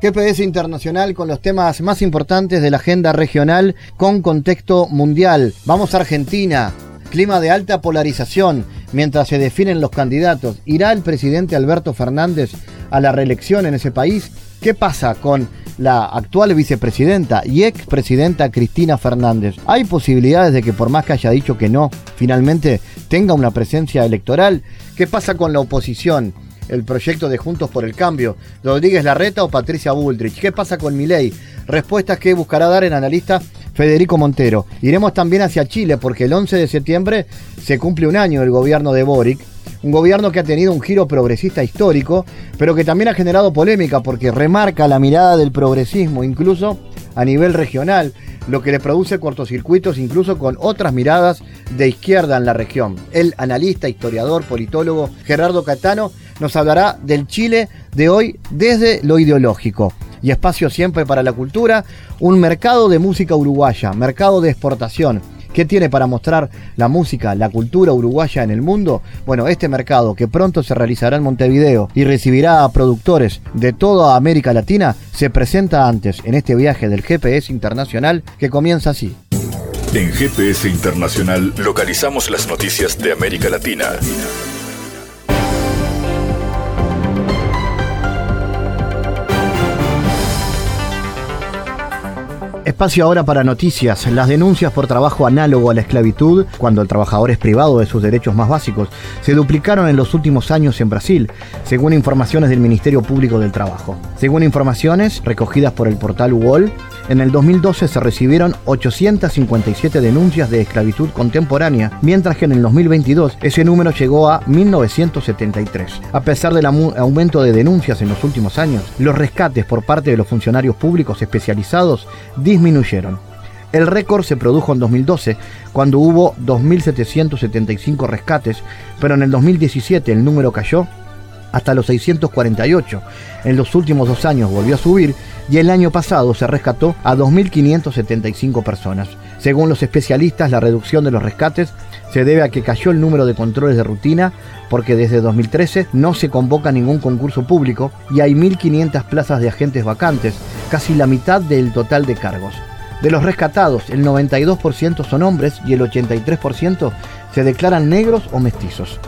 GPS Internacional con los temas más importantes de la agenda regional con contexto mundial. Vamos a Argentina. Clima de alta polarización mientras se definen los candidatos. ¿Irá el presidente Alberto Fernández a la reelección en ese país? ¿Qué pasa con la actual vicepresidenta y expresidenta Cristina Fernández? ¿Hay posibilidades de que por más que haya dicho que no, finalmente tenga una presencia electoral? ¿Qué pasa con la oposición? El proyecto de Juntos por el Cambio, Rodríguez Larreta o Patricia Bullrich. ¿Qué pasa con Milei? Respuestas que buscará dar el analista Federico Montero. Iremos también hacia Chile porque el 11 de septiembre se cumple un año del gobierno de Boric, un gobierno que ha tenido un giro progresista histórico, pero que también ha generado polémica porque remarca la mirada del progresismo incluso a nivel regional, lo que le produce cortocircuitos incluso con otras miradas de izquierda en la región. El analista, historiador, politólogo Gerardo Catano nos hablará del Chile de hoy desde lo ideológico. Y espacio siempre para la cultura, un mercado de música uruguaya, mercado de exportación. ¿Qué tiene para mostrar la música, la cultura uruguaya en el mundo? Bueno, este mercado que pronto se realizará en Montevideo y recibirá a productores de toda América Latina, se presenta antes en este viaje del GPS Internacional que comienza así. En GPS Internacional localizamos las noticias de América Latina. Espacio ahora para noticias. Las denuncias por trabajo análogo a la esclavitud, cuando el trabajador es privado de sus derechos más básicos, se duplicaron en los últimos años en Brasil, según informaciones del Ministerio Público del Trabajo. Según informaciones recogidas por el portal UOL, en el 2012 se recibieron 857 denuncias de esclavitud contemporánea, mientras que en el 2022 ese número llegó a 1973. A pesar del aumento de denuncias en los últimos años, los rescates por parte de los funcionarios públicos especializados disminuyeron. El récord se produjo en 2012, cuando hubo 2.775 rescates, pero en el 2017 el número cayó hasta los 648. En los últimos dos años volvió a subir y el año pasado se rescató a 2.575 personas. Según los especialistas, la reducción de los rescates se debe a que cayó el número de controles de rutina porque desde 2013 no se convoca ningún concurso público y hay 1.500 plazas de agentes vacantes, casi la mitad del total de cargos. De los rescatados, el 92% son hombres y el 83% se declaran negros o mestizos.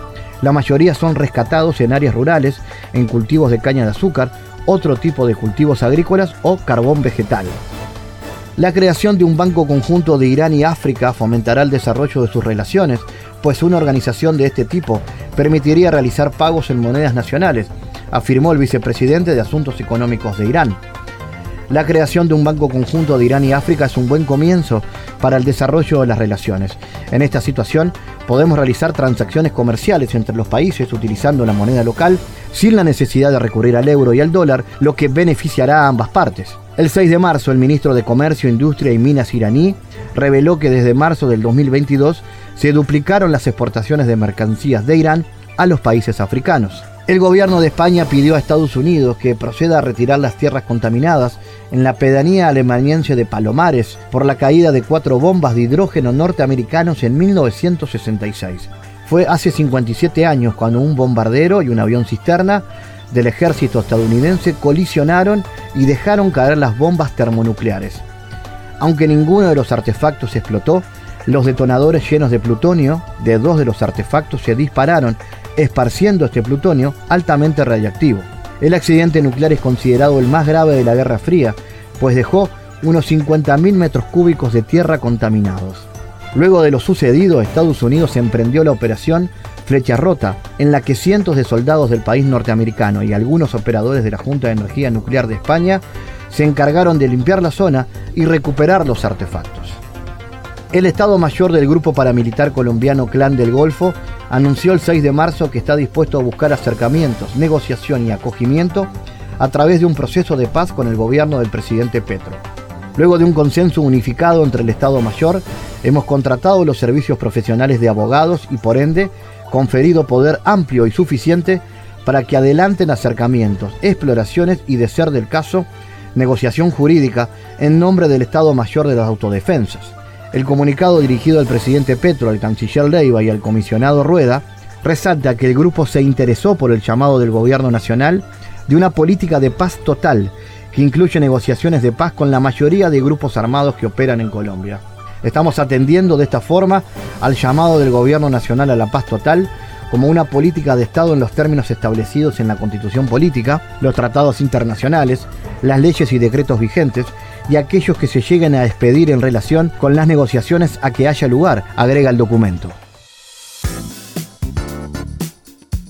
La mayoría son rescatados en áreas rurales, en cultivos de caña de azúcar, otro tipo de cultivos agrícolas o carbón vegetal. La creación de un banco conjunto de Irán y África fomentará el desarrollo de sus relaciones, pues una organización de este tipo permitiría realizar pagos en monedas nacionales, afirmó el vicepresidente de Asuntos Económicos de Irán. La creación de un banco conjunto de Irán y África es un buen comienzo para el desarrollo de las relaciones. En esta situación podemos realizar transacciones comerciales entre los países utilizando la moneda local sin la necesidad de recurrir al euro y al dólar, lo que beneficiará a ambas partes. El 6 de marzo, el ministro de Comercio, Industria y Minas iraní reveló que desde marzo del 2022 se duplicaron las exportaciones de mercancías de Irán a los países africanos. El gobierno de España pidió a Estados Unidos que proceda a retirar las tierras contaminadas en la pedanía alemaniense de Palomares por la caída de cuatro bombas de hidrógeno norteamericanos en 1966. Fue hace 57 años cuando un bombardero y un avión cisterna del ejército estadounidense colisionaron y dejaron caer las bombas termonucleares. Aunque ninguno de los artefactos explotó, los detonadores llenos de plutonio de dos de los artefactos se dispararon esparciendo este plutonio altamente radiactivo. El accidente nuclear es considerado el más grave de la Guerra Fría, pues dejó unos 50.000 metros cúbicos de tierra contaminados. Luego de lo sucedido, Estados Unidos emprendió la operación Flecha Rota, en la que cientos de soldados del país norteamericano y algunos operadores de la Junta de Energía Nuclear de España se encargaron de limpiar la zona y recuperar los artefactos. El Estado Mayor del grupo paramilitar colombiano Clan del Golfo anunció el 6 de marzo que está dispuesto a buscar acercamientos, negociación y acogimiento a través de un proceso de paz con el gobierno del presidente Petro. Luego de un consenso unificado entre el Estado Mayor, hemos contratado los servicios profesionales de abogados y por ende conferido poder amplio y suficiente para que adelanten acercamientos, exploraciones y, de ser del caso, negociación jurídica en nombre del Estado Mayor de las Autodefensas. El comunicado dirigido al presidente Petro, al canciller Leiva y al comisionado Rueda resalta que el grupo se interesó por el llamado del gobierno nacional de una política de paz total que incluye negociaciones de paz con la mayoría de grupos armados que operan en Colombia. Estamos atendiendo de esta forma al llamado del Gobierno Nacional a la paz total como una política de Estado en los términos establecidos en la Constitución Política, los tratados internacionales, las leyes y decretos vigentes y aquellos que se lleguen a expedir en relación con las negociaciones a que haya lugar, agrega el documento.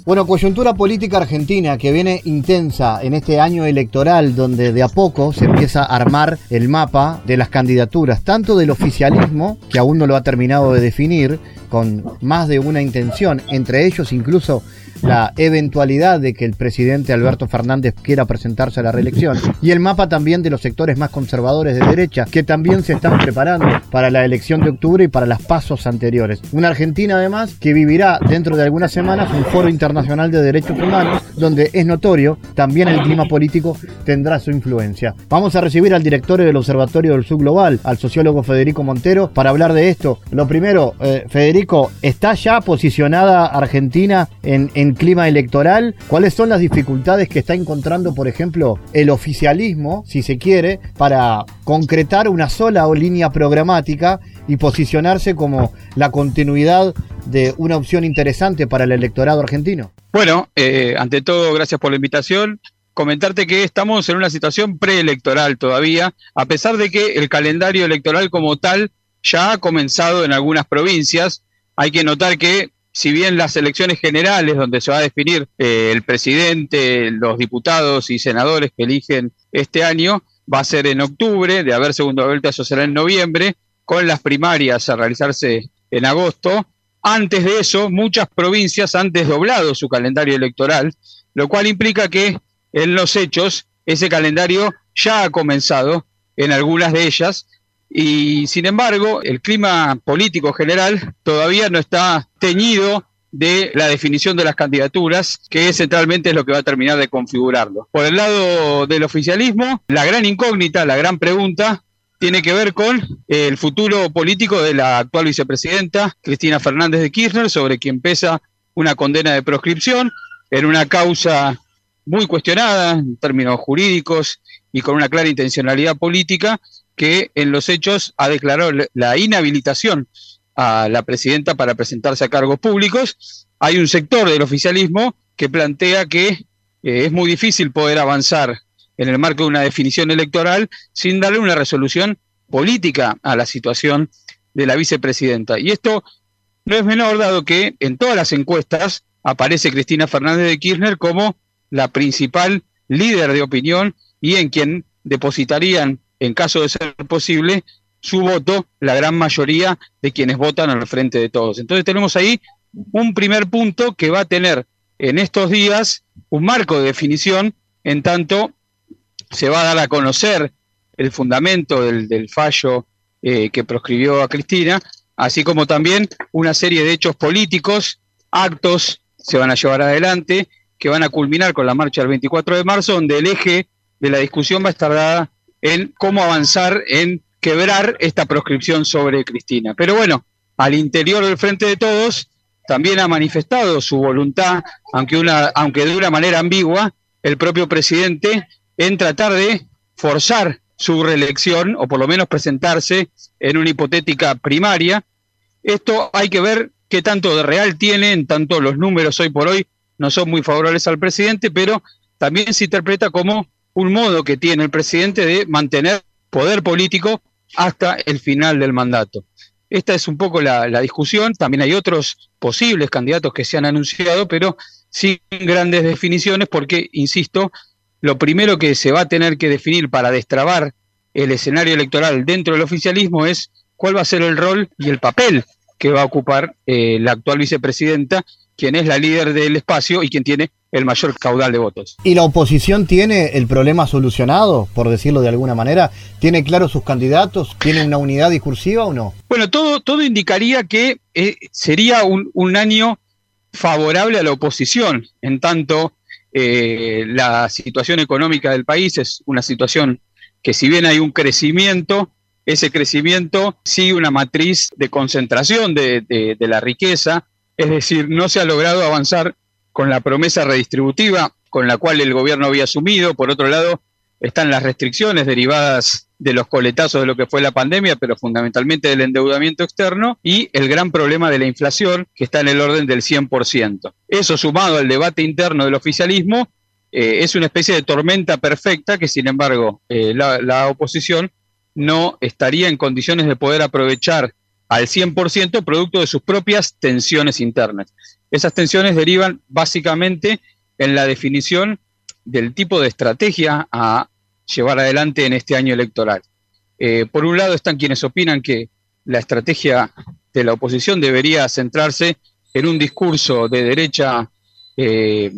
Bueno, coyuntura política argentina que viene intensa en este año electoral donde de a poco se empieza a armar el mapa de las candidaturas, tanto del oficialismo, que aún no lo ha terminado de definir, con más de una intención, entre ellos incluso la eventualidad de que el presidente Alberto Fernández quiera presentarse a la reelección y el mapa también de los sectores más conservadores de derecha que también se están preparando para la elección de octubre y para las pasos anteriores. Una Argentina además que vivirá dentro de algunas semanas un foro internacional de derechos humanos donde es notorio también el clima político tendrá su influencia. Vamos a recibir al director del Observatorio del Sur Global, al sociólogo Federico Montero, para hablar de esto. Lo primero, eh, Federico, ¿está ya posicionada Argentina en clima electoral, cuáles son las dificultades que está encontrando, por ejemplo, el oficialismo, si se quiere, para concretar una sola línea programática y posicionarse como la continuidad de una opción interesante para el electorado argentino. Bueno, eh, ante todo, gracias por la invitación. Comentarte que estamos en una situación preelectoral todavía, a pesar de que el calendario electoral como tal ya ha comenzado en algunas provincias. Hay que notar que si bien las elecciones generales, donde se va a definir eh, el presidente, los diputados y senadores que eligen este año, va a ser en octubre, de haber segunda vuelta eso será en noviembre, con las primarias a realizarse en agosto. Antes de eso, muchas provincias han desdoblado su calendario electoral, lo cual implica que en los hechos ese calendario ya ha comenzado en algunas de ellas y sin embargo, el clima político general todavía no está teñido de la definición de las candidaturas, que centralmente es lo que va a terminar de configurarlo. Por el lado del oficialismo, la gran incógnita, la gran pregunta, tiene que ver con el futuro político de la actual vicepresidenta, Cristina Fernández de Kirchner, sobre quien pesa una condena de proscripción en una causa muy cuestionada en términos jurídicos y con una clara intencionalidad política, que en los hechos ha declarado la inhabilitación a la presidenta para presentarse a cargos públicos. Hay un sector del oficialismo que plantea que eh, es muy difícil poder avanzar en el marco de una definición electoral sin darle una resolución política a la situación de la vicepresidenta. Y esto no es menor dado que en todas las encuestas aparece Cristina Fernández de Kirchner como la principal líder de opinión y en quien depositarían en caso de ser posible, su voto la gran mayoría de quienes votan al frente de todos. Entonces tenemos ahí un primer punto que va a tener en estos días un marco de definición, en tanto se va a dar a conocer el fundamento del, fallo eh, que proscribió a Cristina, así como también una serie de hechos políticos, actos se van a llevar adelante, que van a culminar con la marcha del 24 de marzo, donde el eje de la discusión va a estar dada en cómo avanzar en quebrar esta proscripción sobre Cristina. Pero bueno, al interior del Frente de Todos también ha manifestado su voluntad, aunque, una, aunque de una manera ambigua, el propio presidente en tratar de forzar su reelección o por lo menos presentarse en una hipotética primaria. Esto hay que ver qué tanto de real tiene, en tanto los números hoy por hoy no son muy favorables al presidente, pero también se interpreta como un modo que tiene el presidente de mantener poder político hasta el final del mandato. Esta es un poco la, discusión. También hay otros posibles candidatos que se han anunciado, pero sin grandes definiciones, porque, insisto, lo primero que se va a tener que definir para destrabar el escenario electoral dentro del oficialismo es cuál va a ser el rol y el papel que va a ocupar eh, la actual vicepresidenta, quien es la líder del espacio y quien tiene el mayor caudal de votos. ¿Y la oposición tiene el problema solucionado, por decirlo de alguna manera? ¿Tiene claro sus candidatos? ¿Tiene una unidad discursiva o no? Bueno, todo, todo indicaría que eh, sería un, un, año favorable a la oposición, en tanto eh, la situación económica del país es una situación que si bien hay un crecimiento, ese crecimiento sigue una matriz de concentración de, de, de la riqueza, es decir, no se ha logrado avanzar con la promesa redistributiva con la cual el gobierno había asumido. Por otro lado, están las restricciones derivadas de los coletazos de lo que fue la pandemia, pero fundamentalmente del endeudamiento externo y el gran problema de la inflación, que está en el orden del 100%. Eso sumado al debate interno del oficialismo, eh, es una especie de tormenta perfecta que, sin embargo, eh, la, la oposición no estaría en condiciones de poder aprovechar al 100% producto de sus propias tensiones internas. Esas tensiones derivan básicamente en la definición del tipo de estrategia a llevar adelante en este año electoral. Eh, por un lado están quienes opinan que la estrategia de la oposición debería centrarse en un discurso de derecha eh,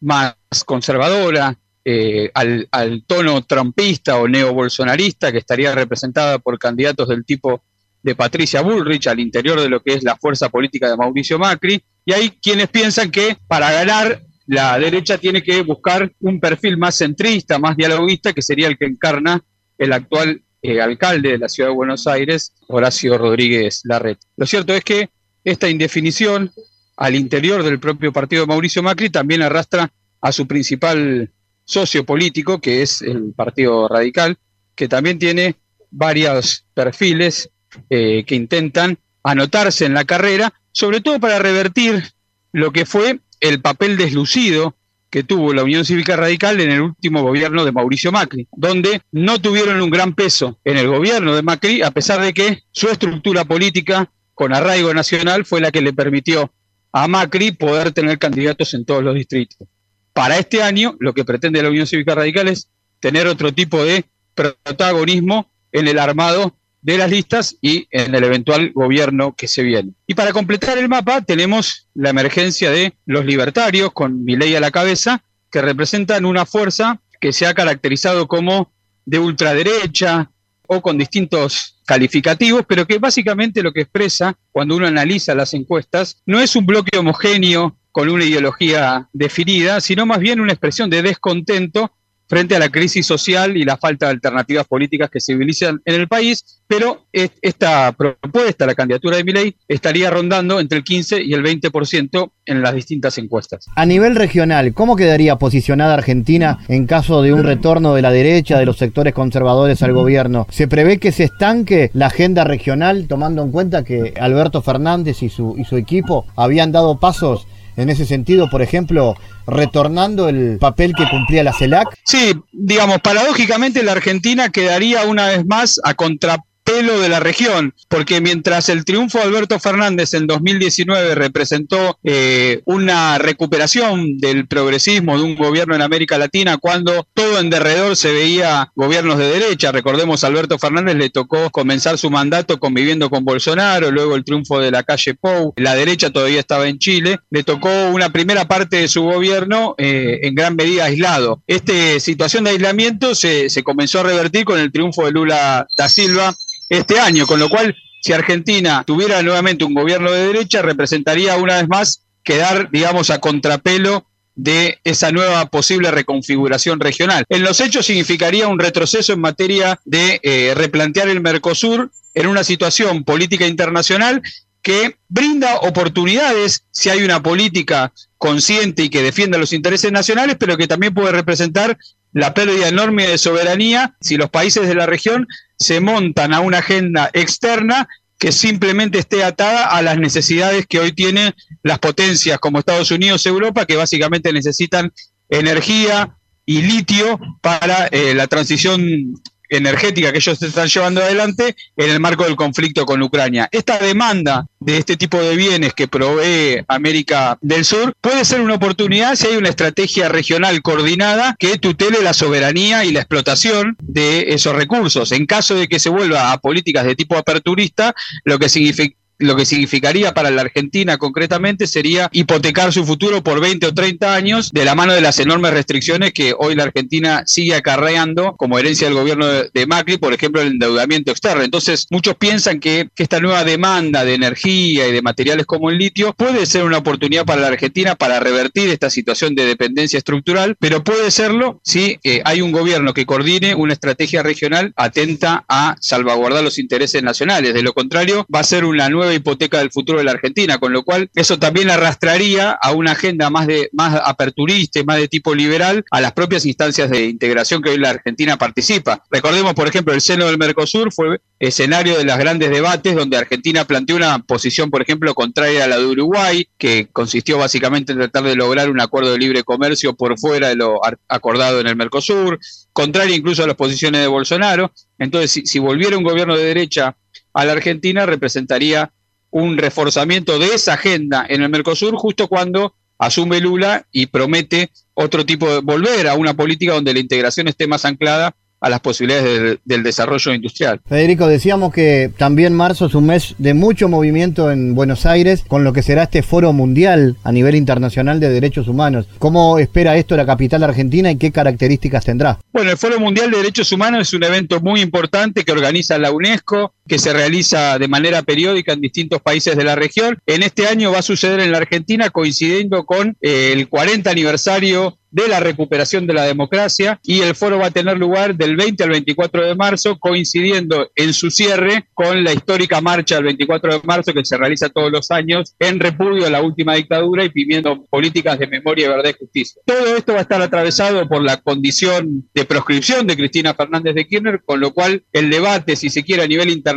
más conservadora, eh, al, al, tono trumpista o neobolsonarista, que estaría representada por candidatos del tipo de Patricia Bullrich al interior de lo que es la fuerza política de Mauricio Macri, y hay quienes piensan que para ganar la derecha tiene que buscar un perfil más centrista, más dialoguista, que sería el que encarna el actual eh, alcalde de la ciudad de Buenos Aires, Horacio Rodríguez Larreta. Lo cierto es que esta indefinición al interior del propio partido de Mauricio Macri también arrastra a su principal socio político, que es el Partido Radical, que también tiene varios perfiles eh, que intentan anotarse en la carrera, sobre todo para revertir lo que fue el papel deslucido que tuvo la Unión Cívica Radical en el último gobierno de Mauricio Macri, donde no tuvieron un gran peso en el gobierno de Macri, a pesar de que su estructura política con arraigo nacional fue la que le permitió a Macri poder tener candidatos en todos los distritos. Para este año, lo que pretende la Unión Cívica Radical es tener otro tipo de protagonismo en el armado de las listas y en el eventual gobierno que se viene. Y para completar el mapa tenemos la emergencia de los libertarios con Milei a la cabeza, que representan una fuerza que se ha caracterizado como de ultraderecha o con distintos calificativos, pero que básicamente lo que expresa cuando uno analiza las encuestas no es un bloque homogéneo con una ideología definida, sino más bien una expresión de descontento frente a la crisis social y la falta de alternativas políticas que se civilizan en el país, pero esta propuesta, la candidatura de Milei, estaría rondando entre el 15 y el 20% en las distintas encuestas. A nivel regional, ¿cómo quedaría posicionada Argentina en caso de un retorno de la derecha, de los sectores conservadores al gobierno? ¿Se prevé que se estanque la agenda regional, tomando en cuenta que Alberto Fernández y su, y su equipo habían dado pasos en ese sentido, por ejemplo, retornando el papel que cumplía la CELAC? Sí, digamos, paradójicamente la Argentina quedaría una vez más a contra pelo de la región, porque mientras el triunfo de Alberto Fernández en 2019 representó eh, una recuperación del progresismo de un gobierno en América Latina, cuando todo en derredor se veía gobiernos de derecha, recordemos Alberto Fernández le tocó comenzar su mandato conviviendo con Bolsonaro, luego el triunfo de la calle Pou, la derecha todavía estaba en Chile, le tocó una primera parte de su gobierno eh, en gran medida aislado. Esta situación de aislamiento se comenzó a revertir con el triunfo de Lula da Silva este año, con lo cual si Argentina tuviera nuevamente un gobierno de derecha, representaría una vez más quedar, digamos, a contrapelo de esa nueva posible reconfiguración regional. En los hechos significaría un retroceso en materia de eh, replantear el Mercosur en una situación política internacional que brinda oportunidades si hay una política consciente y que defienda los intereses nacionales, pero que también puede representar la pérdida enorme de soberanía si los países de la región se montan a una agenda externa que simplemente esté atada a las necesidades que hoy tienen las potencias como Estados Unidos, Europa, que básicamente necesitan energía y litio para eh, la transición energética que ellos están llevando adelante en el marco del conflicto con Ucrania. Esta demanda de este tipo de bienes que provee América del Sur puede ser una oportunidad si hay una estrategia regional coordinada que tutele la soberanía y la explotación de esos recursos. En caso de que se vuelva a políticas de tipo aperturista, lo que significa lo que significaría para la Argentina concretamente sería hipotecar su futuro por 20 o 30 años de la mano de las enormes restricciones que hoy la Argentina sigue acarreando como herencia del gobierno de, Macri, por ejemplo, el endeudamiento externo. Entonces, muchos piensan que, esta nueva demanda de energía y de materiales como el litio puede ser una oportunidad para la Argentina para revertir esta situación de dependencia estructural, pero puede serlo si eh, hay un gobierno que coordine una estrategia regional atenta a salvaguardar los intereses nacionales. De lo contrario, va a ser una nueva hipoteca del futuro de la Argentina, con lo cual eso también arrastraría a una agenda más de más aperturista y más de tipo liberal a las propias instancias de integración que hoy la Argentina participa. Recordemos, por ejemplo, el seno del Mercosur fue escenario de los grandes debates donde Argentina planteó una posición, por ejemplo, contraria a la de Uruguay, que consistió básicamente en tratar de lograr un acuerdo de libre comercio por fuera de lo acordado en el Mercosur, contraria incluso a las posiciones de Bolsonaro. Entonces, si, volviera un gobierno de derecha a la Argentina, representaría un reforzamiento de esa agenda en el Mercosur justo cuando asume Lula y promete otro tipo de volver a una política donde la integración esté más anclada a las posibilidades del, desarrollo industrial. Federico, decíamos que también marzo es un mes de mucho movimiento en Buenos Aires con lo que será este foro mundial a nivel internacional de derechos humanos. ¿Cómo espera esto la capital argentina y qué características tendrá? Bueno, el Foro Mundial de Derechos Humanos es un evento muy importante que organiza la UNESCO, que se realiza de manera periódica en distintos países de la región. En este año va a suceder en la Argentina coincidiendo con eh, el 40 aniversario de la recuperación de la democracia y el foro va a tener lugar del 20 al 24 de marzo, coincidiendo en su cierre con la histórica marcha del 24 de marzo que se realiza todos los años en repudio a la última dictadura y pidiendo políticas de memoria, verdad y justicia. Todo esto va a estar atravesado por la condición de proscripción de Cristina Fernández de Kirchner, con lo cual el debate, si se quiere, a nivel internacional,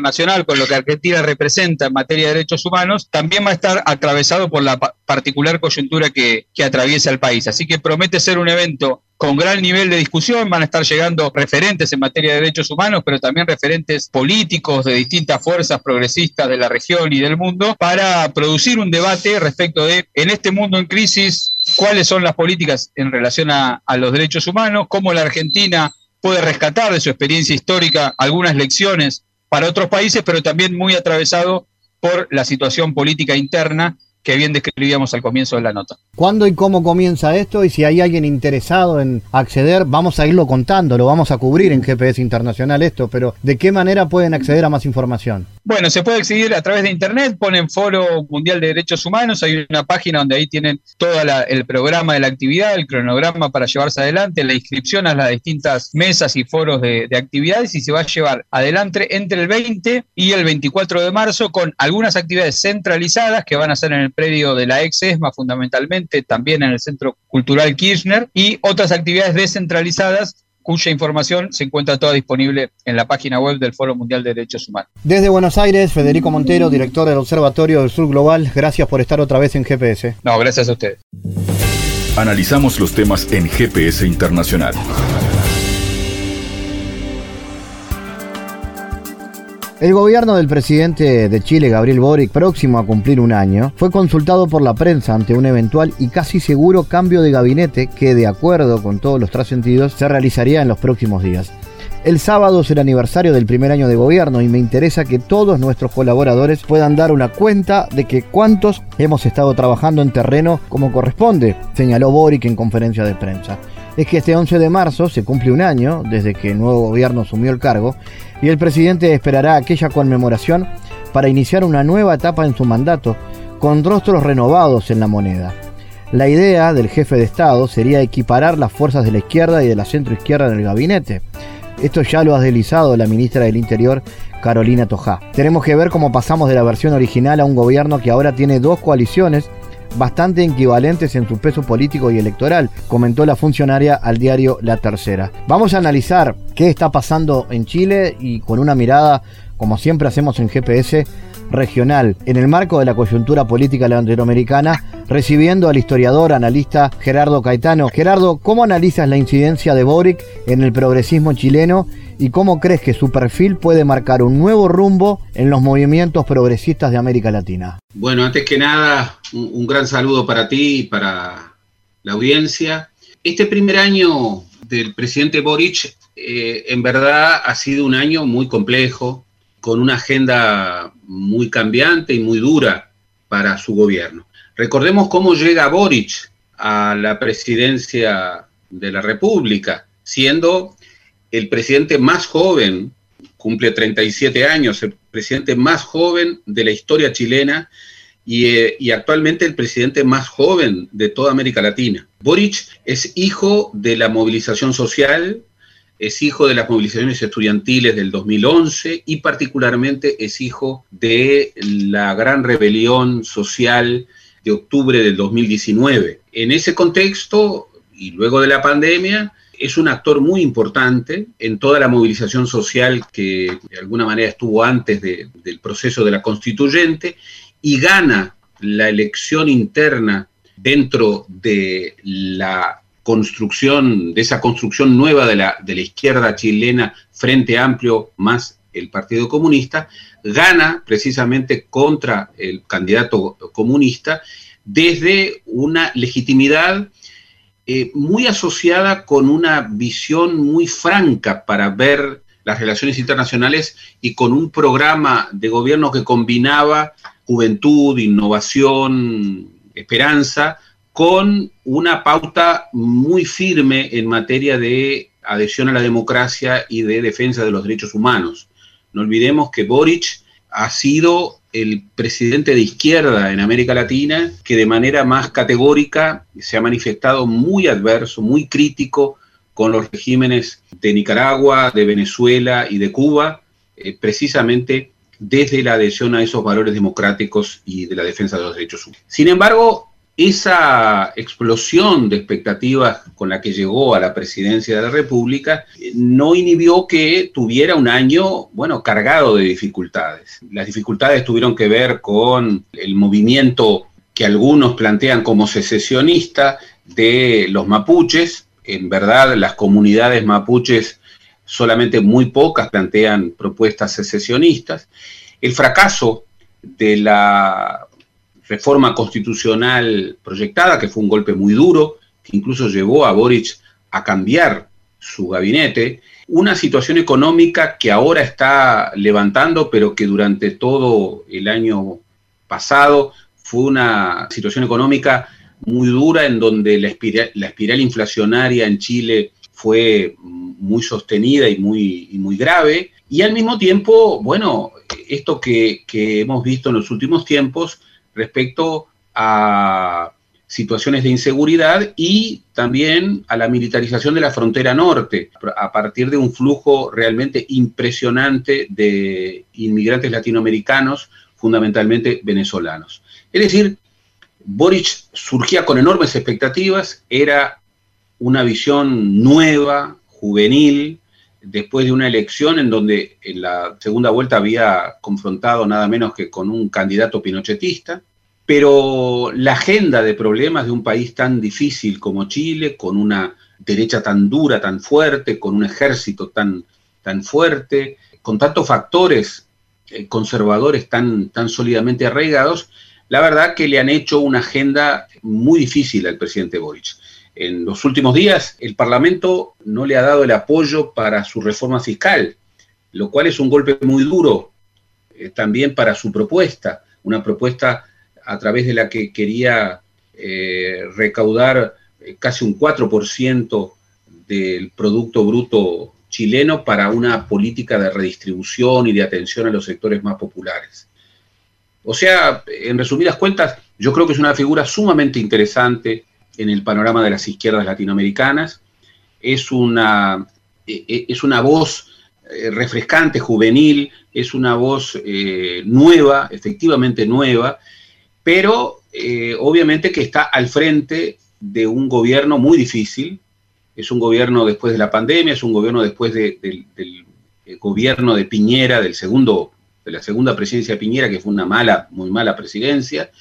con lo que Argentina representa en materia de derechos humanos, también va a estar atravesado por la particular coyuntura que, atraviesa el país. Así que promete ser un evento con gran nivel de discusión, van a estar llegando referentes en materia de derechos humanos, pero también referentes políticos de distintas fuerzas progresistas de la región y del mundo, para producir un debate respecto de, en este mundo en crisis, cuáles son las políticas en relación a los derechos humanos, cómo la Argentina puede rescatar de su experiencia histórica algunas lecciones para otros países, pero también muy atravesado por la situación política interna que bien describíamos al comienzo de la nota. ¿Cuándo y cómo comienza esto? Y si hay alguien interesado en acceder, vamos a irlo contando, lo vamos a cubrir en GPS Internacional esto, pero ¿de qué manera pueden acceder a más información? Bueno, se puede acceder a través de internet, ponen Foro Mundial de Derechos Humanos, hay una página donde ahí tienen todo el programa de la actividad, el cronograma para llevarse adelante, la inscripción a las distintas mesas y foros de, de actividades y se va a llevar adelante entre el 20 y el 24 de marzo con algunas actividades centralizadas que van a ser en el predio de la ex ESMA fundamentalmente, también en el Centro Cultural Kirchner y otras actividades descentralizadas cuya información se encuentra toda disponible en la página web del Foro Mundial de Derechos Humanos. Desde Buenos Aires, Federico Montero, director del Observatorio del Sur Global, gracias por estar otra vez en GPS. No, gracias a ustedes. Analizamos los temas en GPS Internacional. El gobierno del presidente de Chile, Gabriel Boric, próximo a cumplir un año, fue consultado por la prensa ante un eventual y casi seguro cambio de gabinete que, de acuerdo con todos los trascendidos, se realizaría en los próximos días. El sábado es el aniversario del primer año de gobierno y me interesa que todos nuestros colaboradores puedan dar una cuenta de que cuántos hemos estado trabajando en terreno como corresponde, señaló Boric en conferencia de prensa es que este 11 de marzo se cumple un año desde que el nuevo gobierno asumió el cargo y el presidente esperará aquella conmemoración para iniciar una nueva etapa en su mandato con rostros renovados en la moneda. La idea del jefe de Estado sería equiparar las fuerzas de la izquierda y de la centroizquierda en el gabinete. Esto ya lo ha deslizado la ministra del Interior, Carolina Tojá. Tenemos que ver cómo pasamos de la versión original a un gobierno que ahora tiene dos coaliciones bastante equivalentes en su peso político y electoral, comentó la funcionaria al diario La Tercera. Vamos a analizar qué está pasando en Chile y con una mirada, como siempre hacemos en GPS, regional, en el marco de la coyuntura política latinoamericana, recibiendo al historiador, analista Gerardo Caetano. Gerardo, ¿cómo analizas la incidencia de Boric en el progresismo chileno y cómo crees que su perfil puede marcar un nuevo rumbo en los movimientos progresistas de América Latina? Bueno, antes que nada, un, gran saludo para ti y para la audiencia. Este primer año del presidente Boric, eh, en verdad, ha sido un año muy complejo, con una agenda muy cambiante y muy dura para su gobierno. Recordemos cómo llega Boric a la presidencia de la República, siendo el presidente más joven, cumple 37 años, el presidente más joven de la historia chilena eh, y, actualmente el presidente más joven de toda América Latina. Boric es hijo de la movilización social, es hijo de las movilizaciones estudiantiles del 2011 y particularmente es hijo de la gran rebelión social de octubre del 2019. En ese contexto, y luego de la pandemia, es un actor muy importante en toda la movilización social que de alguna manera estuvo antes del proceso de la constituyente y gana la elección interna dentro de la construcción, de esa construcción nueva de la, de la izquierda chilena, Frente Amplio más el Partido Comunista, gana precisamente contra el candidato comunista desde una legitimidad eh, muy asociada con una visión muy franca para ver las relaciones internacionales y con un programa de gobierno que combinaba juventud, innovación, esperanza, con una pauta muy firme en materia de adhesión a la democracia y de defensa de los derechos humanos. No olvidemos que Boric ha sido el presidente de izquierda en América Latina que de manera más categórica se ha manifestado muy adverso, muy crítico con los regímenes de Nicaragua, de Venezuela y de Cuba, eh, precisamente desde la adhesión a esos valores democráticos y de la defensa de los derechos humanos. Sin embargo, esa explosión de expectativas con la que llegó a la presidencia de la República eh, no inhibió que tuviera un año, bueno, cargado de dificultades. Las dificultades tuvieron que ver con el movimiento que algunos plantean como secesionista de los mapuches. En verdad, las comunidades mapuches solamente muy pocas plantean propuestas secesionistas. El fracaso de la reforma constitucional proyectada, que fue un golpe muy duro, que incluso llevó a Boric a cambiar su gabinete, una situación económica que ahora está levantando, pero que durante todo el año pasado fue una situación económica muy dura en donde la espiral, la espiral inflacionaria en Chile fue muy sostenida y muy, muy grave. Y al mismo tiempo, bueno, esto que, que hemos visto en los últimos tiempos respecto a situaciones de inseguridad y también a la militarización de la frontera norte, a partir de un flujo realmente impresionante de inmigrantes latinoamericanos, fundamentalmente venezolanos. Es decir, Boric surgía con enormes expectativas, era una visión nueva, juvenil, después de una elección en donde en la segunda vuelta había confrontado nada menos que con un candidato pinochetista, pero la agenda de problemas de un país tan difícil como Chile, con una derecha tan dura, tan fuerte, con un ejército tan, tan fuerte, con tantos factores eh, conservadores tan, tan sólidamente arraigados, la verdad que le han hecho una agenda muy difícil al presidente Boric. En los últimos días, el Parlamento no le ha dado el apoyo para su reforma fiscal, lo cual es un golpe muy duro eh, también para su propuesta, una propuesta a través de la que quería eh, recaudar eh, casi un 4% del Producto Bruto chileno para una política de redistribución y de atención a los sectores más populares. O sea, en resumidas cuentas, yo creo que es una figura sumamente interesante en el panorama de las izquierdas latinoamericanas. Es una, e, e, es una voz eh, refrescante, juvenil, es una voz eh, nueva, efectivamente nueva, pero eh, obviamente que está al frente de un gobierno muy difícil. Es un gobierno después de la pandemia, es un gobierno después del gobierno de Piñera, del segundo, de la segunda presidencia de Piñera, que fue una mala, muy mala presidencia.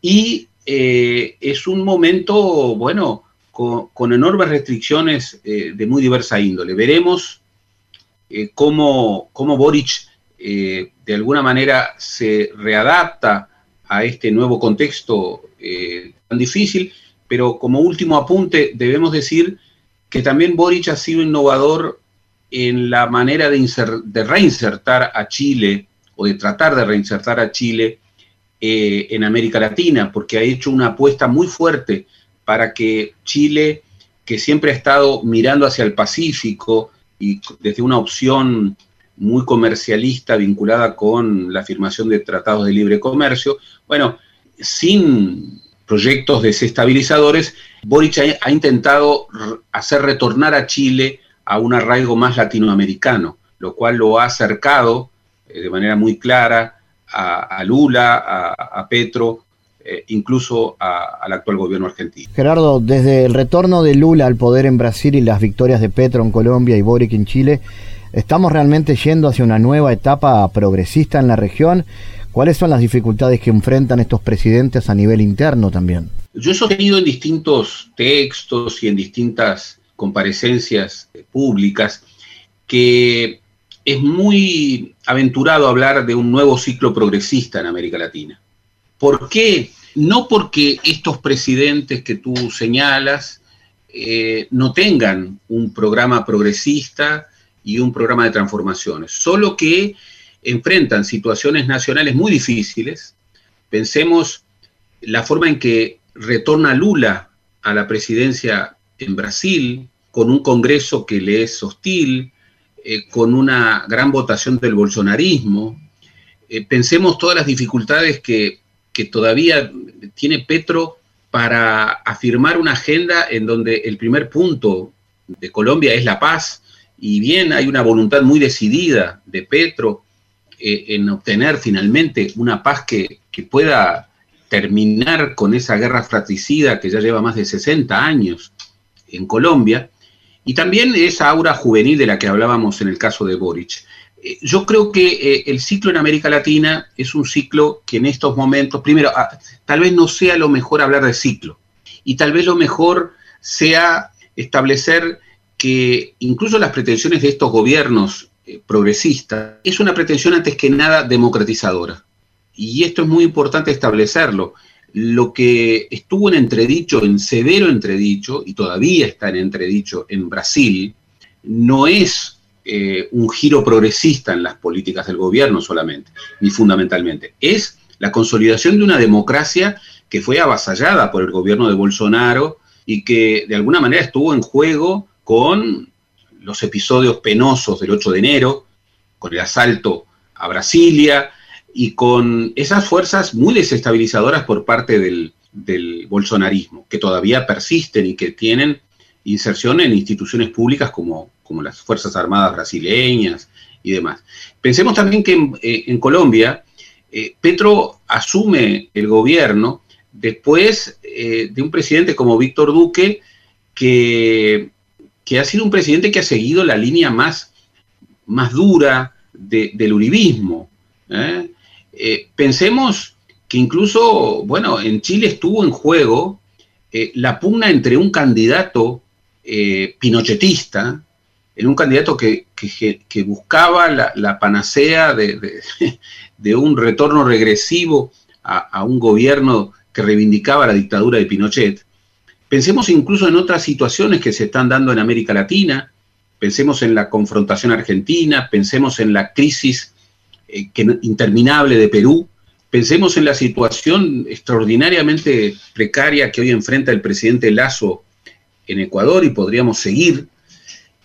Y eh, es un momento, bueno, con, enormes restricciones eh, de muy diversa índole. Veremos eh, cómo, cómo, Boric de alguna manera se readapta a este nuevo contexto tan difícil, pero como último apunte debemos decir que también Boric ha sido innovador en la manera de, de reinsertar a Chile o de tratar de reinsertar a Chile eh, en América Latina, porque ha hecho una apuesta muy fuerte para que Chile, que siempre ha estado mirando hacia el Pacífico y desde una opción muy comercialista vinculada con la firmación de tratados de libre comercio, bueno, sin proyectos desestabilizadores, Boric ha, intentado hacer retornar a Chile a un arraigo más latinoamericano, lo cual lo ha acercado eh, de manera muy clara a, Lula, a, Petro, eh, incluso al actual gobierno argentino. Gerardo, desde el retorno de Lula al poder en Brasil y las victorias de Petro en Colombia y Boric en Chile, ¿estamos realmente yendo hacia una nueva etapa progresista en la región? ¿Cuáles son las dificultades que enfrentan estos presidentes a nivel interno también? Yo he sostenido en distintos textos y en distintas comparecencias públicas que es muy aventurado hablar de un nuevo ciclo progresista en América Latina. ¿Por qué? No porque estos presidentes que tú señalas eh, no tengan un programa progresista y un programa de transformaciones, solo que enfrentan situaciones nacionales muy difíciles. Pensemos la forma en que retorna Lula a la presidencia en Brasil, con un Congreso que le es hostil, eh, con una gran votación del bolsonarismo. Eh, pensemos todas las dificultades que, todavía tiene Petro para afirmar una agenda en donde el primer punto de Colombia es la paz, y bien hay una voluntad muy decidida de Petro eh, en obtener finalmente una paz que, pueda terminar con esa guerra fratricida que ya lleva más de 60 años en Colombia, y también esa aura juvenil de la que hablábamos en el caso de Boric. Eh, yo creo que eh, el ciclo en América Latina es un ciclo que en estos momentos, primero, ah, tal vez no sea lo mejor hablar de ciclo, y tal vez lo mejor sea establecer que incluso las pretensiones de estos gobiernos eh, progresista, es una pretensión antes que nada democratizadora. Y esto es muy importante establecerlo. Lo que estuvo en entredicho, en severo entredicho, y todavía está en entredicho en Brasil, no es eh, un giro progresista en las políticas del gobierno solamente, ni fundamentalmente. Es la consolidación de una democracia que fue avasallada por el gobierno de Bolsonaro y que de alguna manera estuvo en juego con los episodios penosos del 8 de enero, con el asalto a Brasilia y con esas fuerzas muy desestabilizadoras por parte del, bolsonarismo, que todavía persisten y que tienen inserción en instituciones públicas como, como las Fuerzas Armadas brasileñas y demás. Pensemos también que en, eh, Colombia, eh, Petro asume el gobierno después eh, de un presidente como Víctor Duque, que que ha sido un presidente que ha seguido la línea más, más dura del uribismo. ¿eh? Eh, pensemos que incluso, bueno, en Chile estuvo en juego eh, la pugna entre un candidato pinochetista, en un candidato que, buscaba la, panacea de, un retorno regresivo a, a un gobierno que reivindicaba la dictadura de Pinochet, Pensemos incluso en otras situaciones que se están dando en América Latina, pensemos en la confrontación argentina, pensemos en la crisis eh, interminable de Perú, pensemos en la situación extraordinariamente precaria que hoy enfrenta el presidente Lazo en Ecuador y podríamos seguir.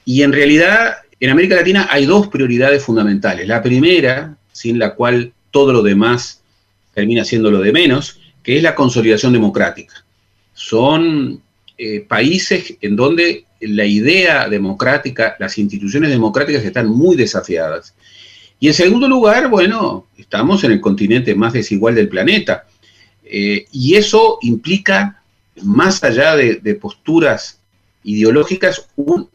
Y en realidad en América Latina hay dos prioridades fundamentales. La primera, sin la cual todo lo demás termina siendo lo de menos, que es la consolidación democrática son eh, países en donde la idea democrática, las instituciones democráticas están muy desafiadas. Y en segundo lugar, bueno, estamos en el continente más desigual del planeta. Eh, y eso implica, más allá de, posturas ideológicas, un,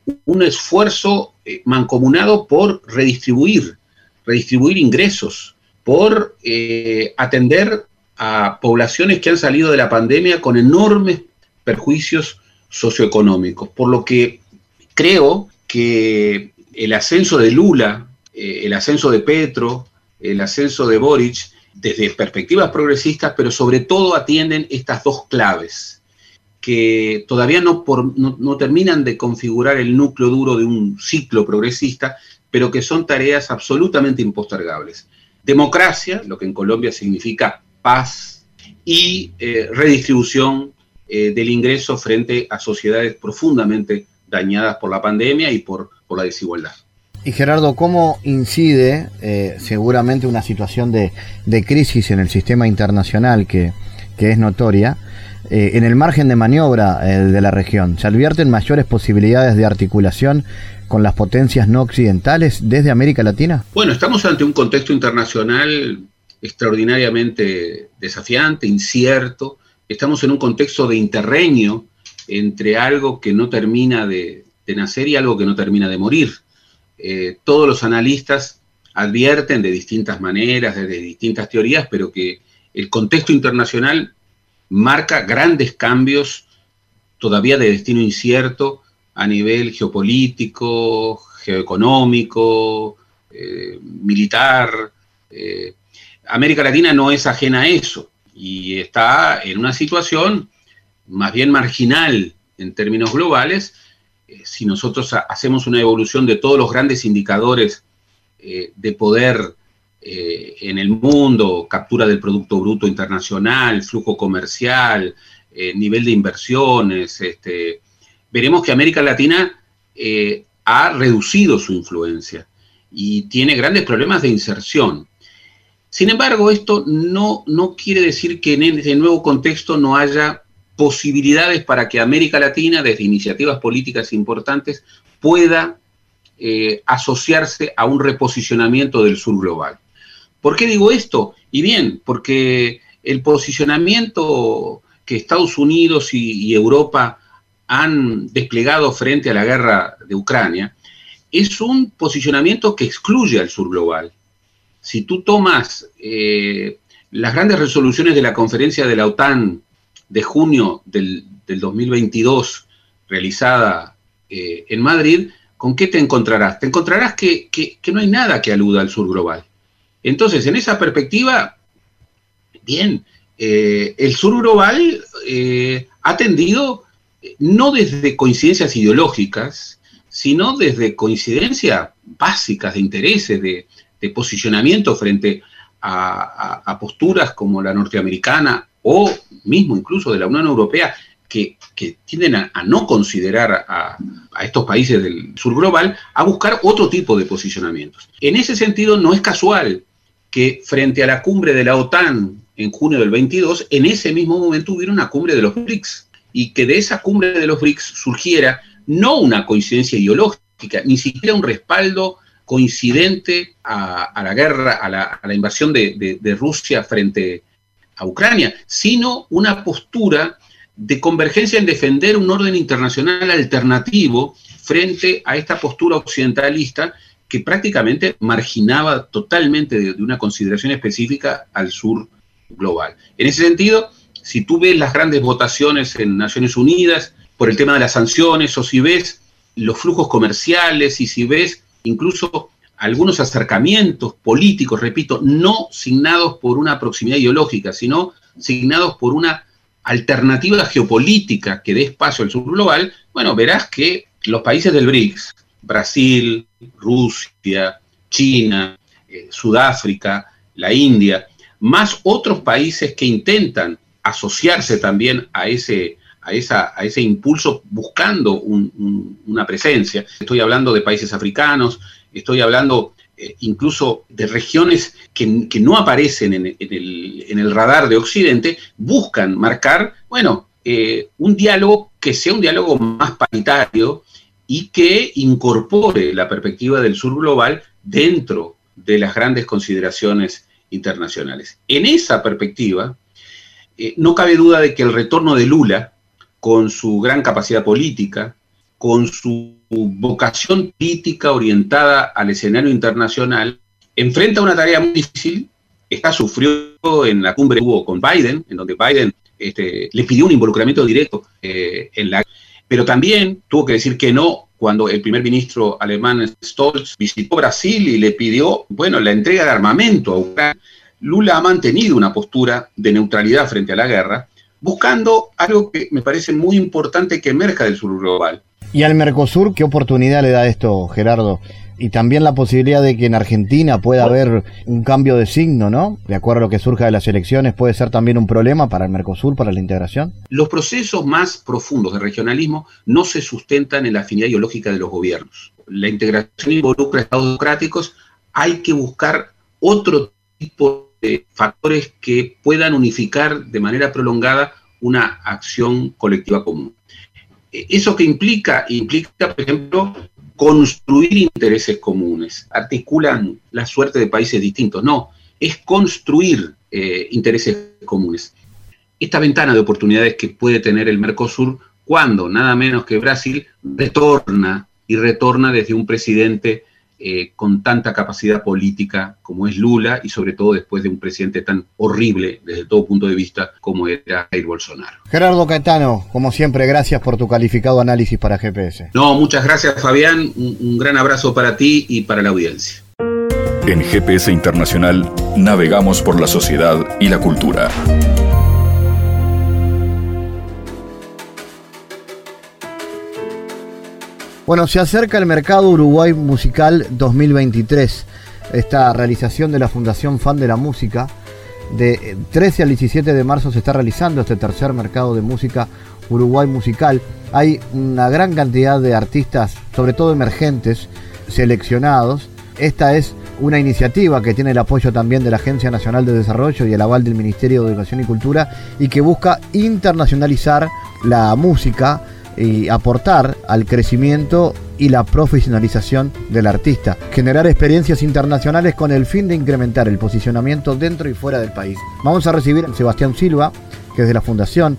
esfuerzo eh, mancomunado por redistribuir, redistribuir ingresos, por atender a poblaciones que han salido de la pandemia con enormes perjuicios socioeconómicos. Por lo que creo que el ascenso de Lula, eh, el ascenso de Petro, el ascenso de Boric, desde perspectivas progresistas, pero sobre todo atienden estas dos claves, que todavía no, no terminan de configurar el núcleo duro de un ciclo progresista, pero que son tareas absolutamente impostergables. democracia, lo que en Colombia significa paz, y eh, redistribución eh, del ingreso frente a sociedades profundamente dañadas por la pandemia y por, la desigualdad. Y Gerardo, ¿cómo incide eh, seguramente una situación de, crisis en el sistema internacional que, que es notoria en el margen de maniobra de la región? ¿Se advierten mayores posibilidades de articulación con las potencias no occidentales desde América Latina? Bueno, estamos ante un contexto internacional extraordinariamente desafiante, incierto. Estamos en un contexto de interreño entre algo que no termina de, nacer y algo que no termina de morir. Eh, todos los analistas advierten de distintas maneras, de distintas teorías, pero que el contexto internacional marca grandes cambios todavía de destino incierto a nivel geopolítico, geoeconómico, eh, militar. Eh, América Latina no es ajena a eso y está en una situación más bien marginal en términos globales. Eh, si nosotros hacemos una evolución de todos los grandes indicadores de poder en el mundo, captura del Producto Bruto Internacional, flujo comercial, nivel de inversiones, este, veremos que América Latina eh, ha reducido su influencia y tiene grandes problemas de inserción. Sin embargo, esto no, no quiere decir que en este nuevo contexto no haya posibilidades para que América Latina, desde iniciativas políticas importantes, pueda eh, asociarse a un reposicionamiento del sur global. ¿Por qué digo esto? Y bien, porque el posicionamiento que Estados Unidos y Europa han desplegado frente a la guerra de Ucrania es un posicionamiento que excluye al sur global. Si tú tomas eh, las grandes resoluciones de la conferencia de la OTAN de junio del, 2022 realizada eh, en Madrid, ¿con qué te encontrarás? Te encontrarás que, no hay nada que aluda al sur global. Entonces, en esa perspectiva, bien, eh, el sur global ha tendido no desde coincidencias ideológicas, sino desde coincidencias básicas de intereses, de, posicionamiento frente a, posturas como la norteamericana o mismo incluso de la Unión Europea, que, tienden a, no considerar a, estos países del sur global, a buscar otro tipo de posicionamientos. En ese sentido, no es casual que frente a la cumbre de la OTAN en junio del 22, en ese mismo momento hubiera una cumbre de los BRICS, y que de esa cumbre de los BRICS surgiera no una coincidencia ideológica, ni siquiera un respaldo coincidente a, la guerra, a la, invasión de, Rusia frente a Ucrania, sino una postura de convergencia en defender un orden internacional alternativo frente a esta postura occidentalista que prácticamente marginaba totalmente de, una consideración específica al sur global. En ese sentido, si tú ves las grandes votaciones en Naciones Unidas por el tema de las sanciones, o si ves los flujos comerciales, y si ves incluso algunos acercamientos políticos, repito, no signados por una proximidad ideológica, sino signados por una alternativa geopolítica que dé espacio al sur global, bueno, verás que los países del BRICS, Brasil, Rusia, China, eh, Sudáfrica, la India, más otros países que intentan asociarse también a ese, a esa, a ese impulso buscando una presencia. Estoy hablando de países africanos, estoy hablando eh, incluso de regiones que, no aparecen en, el, radar de Occidente, buscan marcar, bueno, eh, un diálogo que sea un diálogo más paritario y que incorpore la perspectiva del sur global dentro de las grandes consideraciones internacionales. En esa perspectiva, eh, no cabe duda de que el retorno de Lula, con su gran capacidad política, con su vocación política orientada al escenario internacional, enfrenta una tarea muy difícil. Esta sufrió en la cumbre que hubo con Biden, en donde Biden este, le pidió un involucramiento directo eh, en la... Pero también tuvo que decir que no cuando el primer ministro alemán Stolz visitó Brasil y le pidió, bueno, la entrega de armamento a Ucrania. Lula ha mantenido una postura de neutralidad frente a la guerra, buscando algo que me parece muy importante que emerja del sur global. ¿Y al Mercosur qué oportunidad le da esto, Gerardo? y también la posibilidad de que en Argentina pueda haber un cambio de signo, ¿no? De acuerdo a lo que surja de las elecciones, puede ser también un problema para el Mercosur, para la integración. Los procesos más profundos de regionalismo no se sustentan en la afinidad ideológica de los gobiernos. La integración involucra estados democráticos, hay que buscar otro tipo de factores que puedan unificar de manera prolongada una acción colectiva común. ¿Eso que implica? Implica, por ejemplo, construir intereses comunes, articulan la suerte de países distintos. No, es construir eh, intereses comunes. Esta ventana de oportunidades que puede tener el Mercosur cuando nada menos que Brasil retorna y retorna desde un presidente eh, con tanta capacidad política como es Lula y sobre todo después de un presidente tan horrible desde todo punto de vista como era Jair Bolsonaro. Gerardo Caetano, como siempre, gracias por tu calificado análisis para GPS. No, muchas gracias Fabián, un gran abrazo para ti y para la audiencia. En GPS Internacional navegamos por la sociedad y la cultura. Bueno, se acerca el mercado Uruguay Musical 2023, esta realización de la Fundación Fan de la Música. De 13 al 17 de marzo se está realizando este tercer mercado de música Uruguay Musical. Hay una gran cantidad de artistas, sobre todo emergentes, seleccionados. Esta es una iniciativa que tiene el apoyo también de la Agencia Nacional de Desarrollo y el aval del Ministerio de Educación y Cultura y que busca internacionalizar la música y aportar al crecimiento y la profesionalización del artista, generar experiencias internacionales con el fin de incrementar el posicionamiento dentro y fuera del país. Vamos a recibir a Sebastián Silva, que es de la Fundación,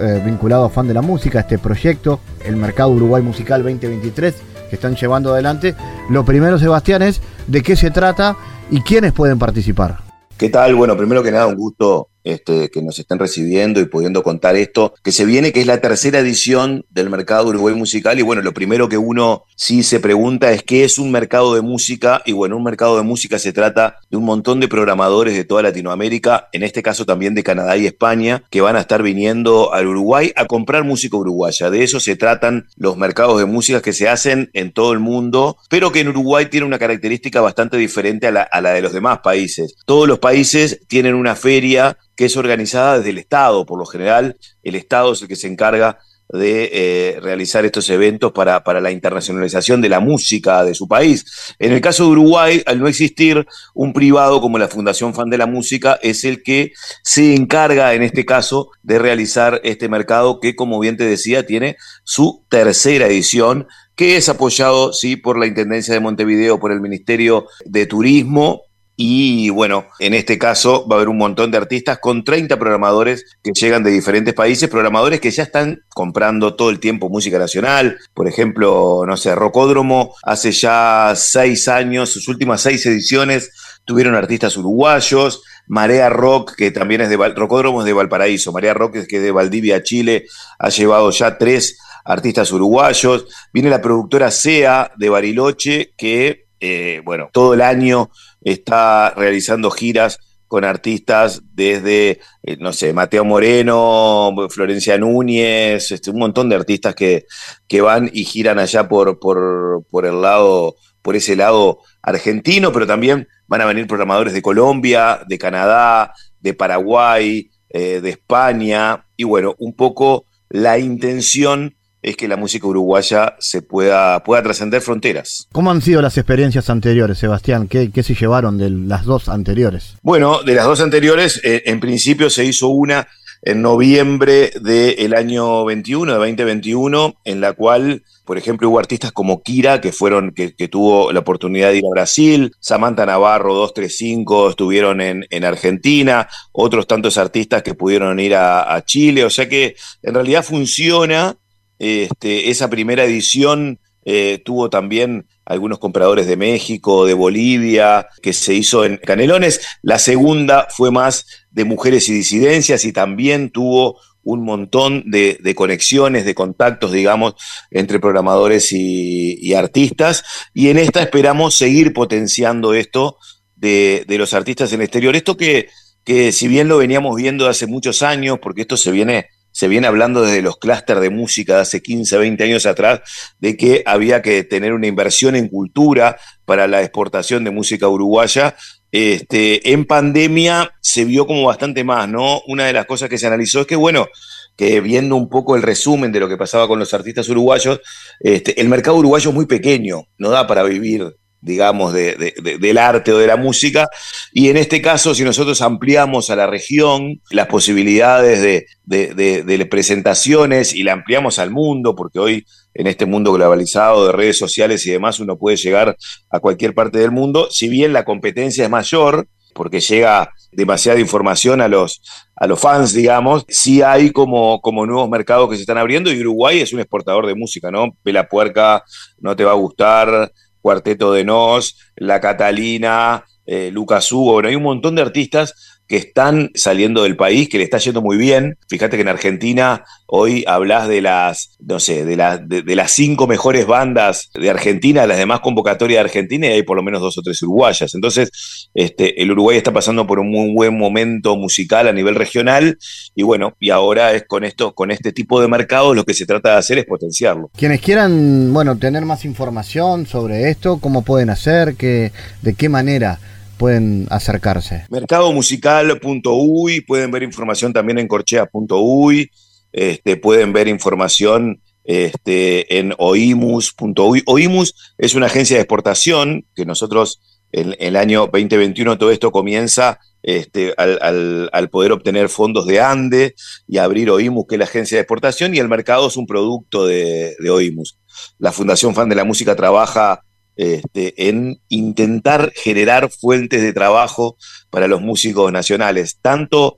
eh, vinculado a Fan de la Música, este proyecto, el Mercado Uruguay Musical 2023, que están llevando adelante. Lo primero, Sebastián, es de qué se trata y quiénes pueden participar. ¿Qué tal? Bueno, primero que nada, un gusto este, que nos estén recibiendo y pudiendo contar esto, que se viene, que es la tercera edición del mercado Uruguay Musical. Y bueno, lo primero que uno sí se pregunta es qué es un mercado de música. Y bueno, un mercado de música se trata de un montón de programadores de toda Latinoamérica, en este caso también de Canadá y España, que van a estar viniendo al Uruguay a comprar música uruguaya. De eso se tratan los mercados de música que se hacen en todo el mundo, pero que en Uruguay tiene una característica bastante diferente a la, a la de los demás países. Todos los países tienen una feria que es organizada desde el Estado. Por lo general, el Estado es el que se encarga de eh, realizar estos eventos para, la internacionalización de la música de su país. En el caso de Uruguay, al no existir un privado como la Fundación Fan de la Música, es el que se encarga, en este caso, de realizar este mercado que, como bien te decía, tiene su tercera edición que es apoyado, sí, por la Intendencia de Montevideo, por el Ministerio de Turismo, y bueno, en este caso va a haber un montón de artistas con 30 programadores que llegan de diferentes países, programadores que ya están comprando todo el tiempo música nacional. Por ejemplo, no sé, Rocódromo hace ya seis años, sus últimas seis ediciones tuvieron artistas uruguayos. Marea Rock, que también es de Rocódromo es de Valparaíso, Marea Rock, que es de Valdivia, Chile, ha llevado ya tres artistas uruguayos. Viene la productora SEA de Bariloche, que, eh, bueno, todo el año está realizando giras con artistas desde, eh, no sé, Mateo Moreno, Florencia Núñez, este, un montón de artistas que, que van y giran allá por, por, el lado, por ese lado argentino, pero también van a venir programadores de Colombia, de Canadá, de Paraguay, eh, de España, y bueno, un poco la intención es que la música uruguaya se pueda, pueda trascender fronteras. ¿Cómo han sido las experiencias anteriores, Sebastián? ¿Qué, se llevaron de las dos anteriores? Bueno, de las dos anteriores, eh, en principio se hizo una en noviembre del año 21, de 2021, en la cual, por ejemplo, hubo artistas como Kira, que fueron, que, tuvo la oportunidad de ir a Brasil, Samantha Navarro 235 estuvieron en, en Argentina, otros tantos artistas que pudieron ir a Chile, o sea que en realidad funciona este, esa primera edición eh, tuvo también algunos compradores de México, de Bolivia, que se hizo en Canelones. La segunda fue más de mujeres y disidencias y también tuvo un montón de, conexiones, de contactos, digamos, entre programadores y, artistas. Y en esta esperamos seguir potenciando esto de, los artistas en el exterior. Esto que, que si bien lo veníamos viendo hace muchos años, porque esto se viene se viene hablando desde los clústeres de música de hace 15, 20 años atrás, de que había que tener una inversión en cultura para la exportación de música uruguaya. Este, en pandemia se vio como bastante más, ¿no? Una de las cosas que se analizó es que, bueno, que viendo un poco el resumen de lo que pasaba con los artistas uruguayos, este, el mercado uruguayo es muy pequeño, no da para vivir digamos, del arte o de la música. Y en este caso, si nosotros ampliamos a la región las posibilidades de, presentaciones y la ampliamos al mundo, porque hoy en este mundo globalizado de redes sociales y demás uno puede llegar a cualquier parte del mundo, si bien la competencia es mayor, porque llega demasiada información a los, a los fans, digamos, sí hay como, como nuevos mercados que se están abriendo y Uruguay es un exportador de música, ¿no? Ve puerca, no te va a gustar, Cuarteto de Nos, La Catalina, eh, Lucas Hugo, bueno, hay un montón de artistas que están saliendo del país, que le está yendo muy bien. Fíjate que en Argentina hoy hablas de las, no sé, de, de, las cinco mejores bandas de Argentina, las demás convocatorias de Argentina, y hay por lo menos dos o tres uruguayas. Entonces, este, el Uruguay está pasando por un muy buen momento musical a nivel regional, y bueno, y ahora es con esto, con este tipo de mercados, lo que se trata de hacer es potenciarlo. Quienes quieran, bueno, tener más información sobre esto, cómo pueden hacer, que, de qué manera pueden acercarse? Mercadomusical.uy, pueden ver información también en corchea.uy, este, pueden ver información este, en oimus.uy. Oimus es una agencia de exportación que nosotros en, el año 2021 todo esto comienza este, al, poder obtener fondos de ANDE y abrir OIMUS, que es la agencia de exportación, y el mercado es un producto de, de OIMUS. La Fundación Fan de la Música trabaja este, en intentar generar fuentes de trabajo para los músicos nacionales, tanto,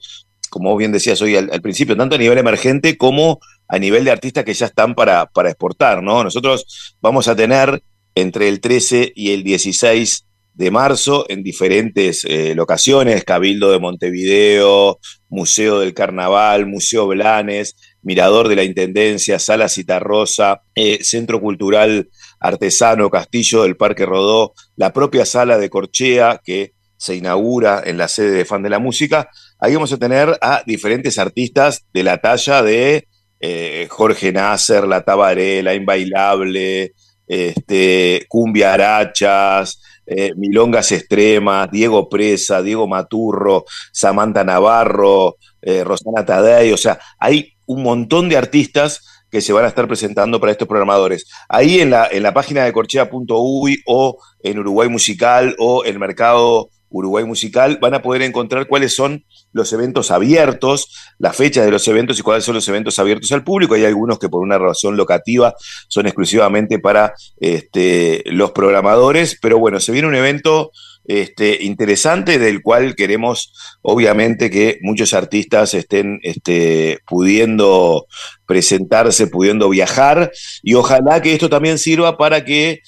como bien decías hoy al, principio, tanto a nivel emergente como a nivel de artistas que ya están para, para exportar. ¿no? Nosotros vamos a tener entre el 13 y el 16 de marzo en diferentes eh, locaciones, Cabildo de Montevideo, Museo del Carnaval, Museo Blanes, Mirador de la Intendencia, Sala Citarrosa, eh, Centro Cultural Artesano, Castillo del Parque Rodó, la propia sala de Corchea que se inaugura en la sede de Fan de la Música. Ahí vamos a tener a diferentes artistas de la talla de eh, Jorge Nasser, La Tabaré, La Inbailable, este, Cumbia Arachas, eh, Milongas Extremas, Diego Presa, Diego Maturro, Samantha Navarro, eh, Rosana Tadei, o sea, hay un montón de artistas que se van a estar presentando para estos programadores. Ahí en la, en la página de corchea.uy o en Uruguay Musical o el mercado Uruguay Musical van a poder encontrar cuáles son los eventos abiertos, las fechas de los eventos y cuáles son los eventos abiertos al público. Hay algunos que por una razón locativa son exclusivamente para este, los programadores, pero bueno, se viene un evento este, interesante del cual queremos obviamente que muchos artistas estén este, pudiendo presentarse, pudiendo viajar y ojalá que esto también sirva para que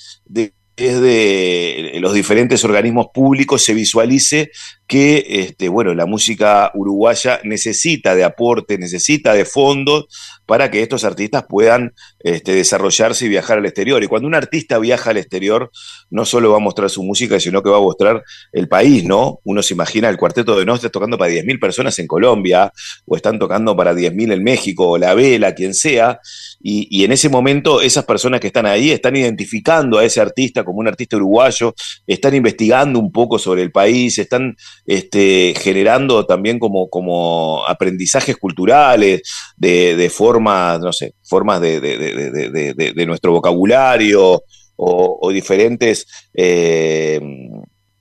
desde los diferentes organismos públicos se visualice que este, bueno, la música uruguaya necesita de aporte, necesita de fondos para que estos artistas puedan este, desarrollarse y viajar al exterior. Y cuando un artista viaja al exterior, no solo va a mostrar su música, sino que va a mostrar el país, ¿no? Uno se imagina el cuarteto de Nostra tocando para 10.000 personas en Colombia, o están tocando para 10.000 en México, o la vela, quien sea, y, en ese momento esas personas que están ahí están identificando a ese artista como un artista uruguayo, están investigando un poco sobre el país, están este, generando también como, como aprendizajes culturales de, formas, no sé, formas de, nuestro vocabulario o, diferentes, eh,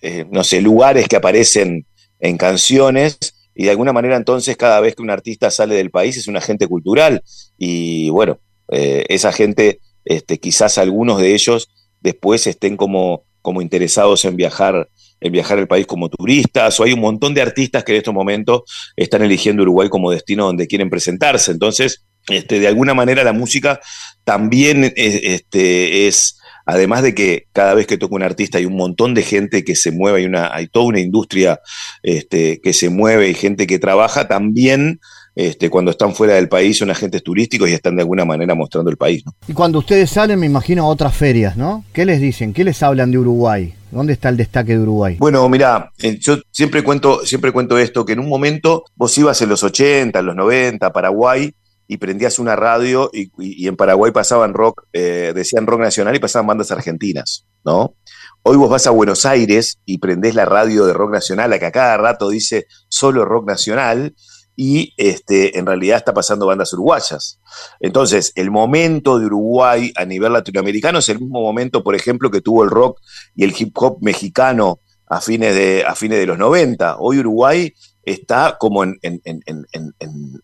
eh, no sé, lugares que aparecen en canciones y de alguna manera entonces cada vez que un artista sale del país es un agente cultural. Y bueno, eh, esa gente, este, quizás algunos de ellos después estén como, como interesados en viajar en viajar al país como turistas, o hay un montón de artistas que en estos momentos están eligiendo Uruguay como destino donde quieren presentarse. Entonces, este, de alguna manera la música también es, este, es, además de que cada vez que toca un artista hay un montón de gente que se mueve, hay, una, hay toda una industria este, que se mueve y gente que trabaja, también este, cuando están fuera del país son agentes turísticos y están de alguna manera mostrando el país. Y cuando ustedes salen, me imagino, a otras ferias, ¿no? ¿Qué les dicen? ¿Qué les hablan de Uruguay? ¿Dónde está el destaque de Uruguay? Bueno, mira, eh, yo siempre cuento, siempre cuento esto, que en un momento vos ibas en los 80, en los 90, Paraguay, y prendías una radio y, en Paraguay pasaban rock, eh, decían rock nacional y pasaban bandas argentinas, ¿no? Hoy vos vas a Buenos Aires y prendés la radio de rock nacional, la que a cada rato dice solo rock nacional, y este, en realidad está pasando bandas uruguayas. Entonces, el momento de Uruguay a nivel latinoamericano es el mismo momento, por ejemplo, que tuvo el rock y el hip hop mexicano a fines de, a fines de los 90. Hoy Uruguay está como en,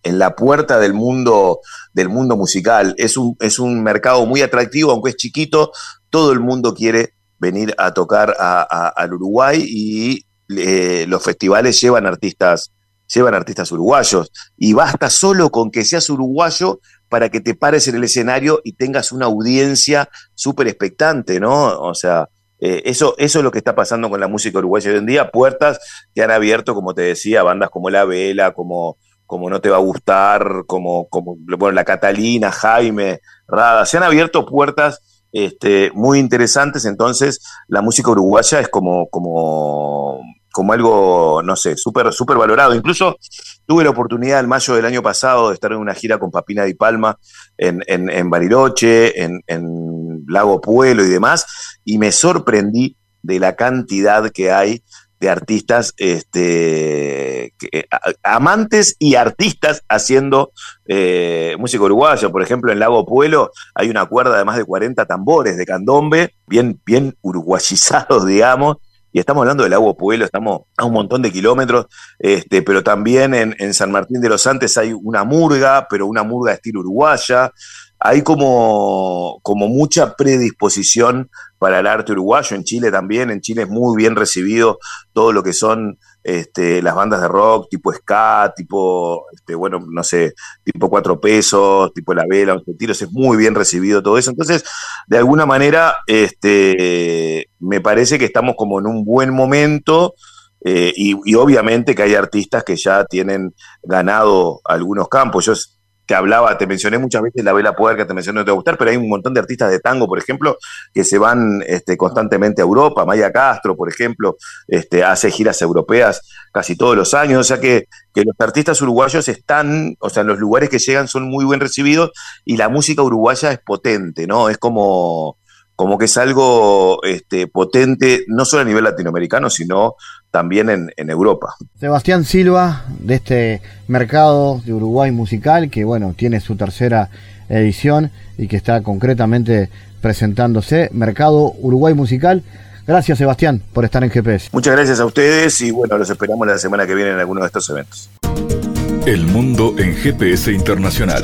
la puerta del mundo, del mundo musical. Es un, es un mercado muy atractivo, aunque es chiquito, todo el mundo quiere venir a tocar al Uruguay y eh, los festivales llevan artistas, llevan artistas uruguayos. Y basta solo con que seas uruguayo para que te pares en el escenario y tengas una audiencia súper expectante, ¿no? O sea, eh, eso, eso es lo que está pasando con la música uruguaya hoy en día. Puertas que han abierto, como te decía, bandas como La Vela, como, como No Te Va a Gustar, como, como bueno, La Catalina, Jaime, Rada. Se han abierto puertas este, muy interesantes, entonces la música uruguaya es como, como, como algo, no sé, súper super valorado. Incluso tuve la oportunidad en mayo del año pasado de estar en una gira con Papina Di Palma en, en, Bariloche, en, en Lago Pueblo y demás, y me sorprendí de la cantidad que hay de artistas, este, amantes y artistas haciendo eh, música uruguaya. Por ejemplo, en Lago Pueblo hay una cuerda de más de 40 tambores de candombe, bien, bien uruguayizados, digamos. Y estamos hablando del Lago Pueblo, estamos a un montón de kilómetros, este, pero también en, en San Martín de los Andes hay una murga, pero una murga de estilo uruguaya hay como, como mucha predisposición para el arte uruguayo, en Chile también, en Chile es muy bien recibido todo lo que son este, las bandas de rock, tipo ska, tipo, este, bueno, no sé, tipo cuatro pesos, tipo la vela, los tiros, es muy bien recibido todo eso. Entonces, de alguna manera, este, me parece que estamos como en un buen momento. Eh, y, y, obviamente que hay artistas que ya tienen ganado algunos campos. Yo que hablaba, te mencioné muchas veces la Vela Puerca, te mencioné no te va a gustar, pero hay un montón de artistas de tango, por ejemplo, que se van este, constantemente a Europa. Maya Castro, por ejemplo, este, hace giras europeas casi todos los años. O sea que, que, los artistas uruguayos están, o sea, en los lugares que llegan son muy bien recibidos y la música uruguaya es potente, ¿no? Es como, como que es algo este, potente, no solo a nivel latinoamericano, sino también en, Europa. Sebastián Silva, de este mercado de Uruguay musical, que bueno, tiene su tercera edición y que está concretamente presentándose, Mercado Uruguay Musical. Gracias Sebastián por estar en GPS. Muchas gracias a ustedes y bueno, los esperamos la semana que viene en alguno de estos eventos. El mundo en GPS Internacional.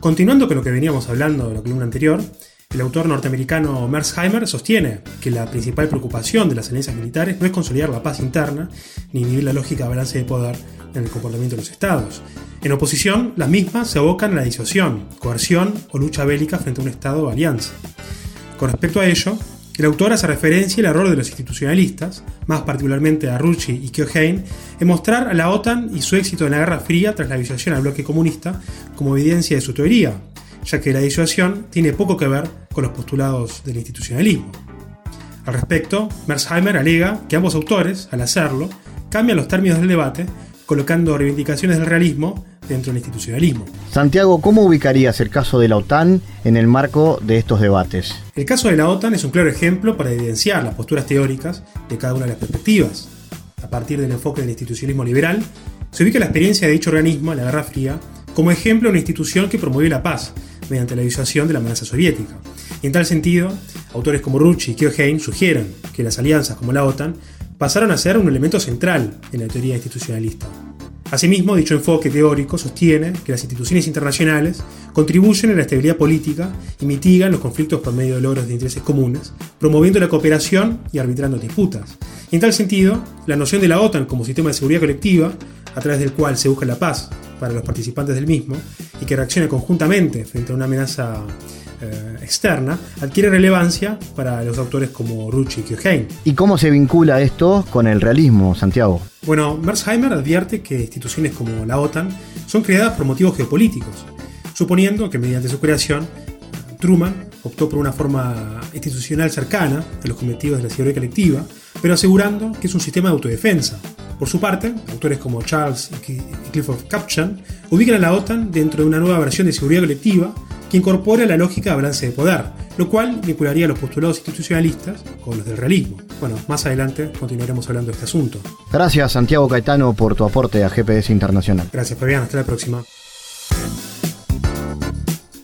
Continuando con lo que veníamos hablando de la columna anterior, el autor norteamericano Merzheimer sostiene que la principal preocupación de las alianzas militares no es consolidar la paz interna ni inhibir la lógica de balance de poder en el comportamiento de los estados. En oposición, las mismas se abocan a la disuasión, coerción o lucha bélica frente a un estado o alianza. Con respecto a ello, el autor hace referencia al error de los institucionalistas, más particularmente a Rucci y Keohane, en mostrar a la OTAN y su éxito en la Guerra Fría tras la disuasión al bloque comunista como evidencia de su teoría, ya que la disuasión tiene poco que ver con los postulados del institucionalismo. Al respecto, Merzheimer alega que ambos autores, al hacerlo, cambian los términos del debate, colocando reivindicaciones del realismo dentro del institucionalismo. Santiago, ¿cómo ubicarías el caso de la OTAN en el marco de estos debates? El caso de la OTAN es un claro ejemplo para evidenciar las posturas teóricas de cada una de las perspectivas. A partir del enfoque del institucionalismo liberal, se ubica la experiencia de dicho organismo en la Guerra Fría como ejemplo de una institución que promovió la paz mediante la disuasión de la amenaza soviética. Y en tal sentido, autores como Rucci y Keohane sugieren que las alianzas como la OTAN pasaron a ser un elemento central en la teoría institucionalista. Asimismo, dicho enfoque teórico sostiene que las instituciones internacionales contribuyen a la estabilidad política y mitigan los conflictos por medio de logros de intereses comunes, promoviendo la cooperación y arbitrando disputas. Y en tal sentido, la noción de la OTAN como sistema de seguridad colectiva, a través del cual se busca la paz para los participantes del mismo y que reaccione conjuntamente frente a una amenaza eh, externa, adquiere relevancia para los autores como Rucci y Heine. ¿Y cómo se vincula esto con el realismo, Santiago? Bueno, Merzheimer advierte que instituciones como la OTAN son creadas por motivos geopolíticos, suponiendo que mediante su creación, Truman optó por una forma institucional cercana a los cometidos de la seguridad colectiva, pero asegurando que es un sistema de autodefensa. Por su parte, autores como Charles y Clifford Capchan ubican a la OTAN dentro de una nueva versión de seguridad colectiva que incorpora la lógica de balance de poder, lo cual vincularía los postulados institucionalistas con los del realismo. Bueno, más adelante continuaremos hablando de este asunto. Gracias Santiago Caetano por tu aporte a GPS Internacional. Gracias Fabián, hasta la próxima.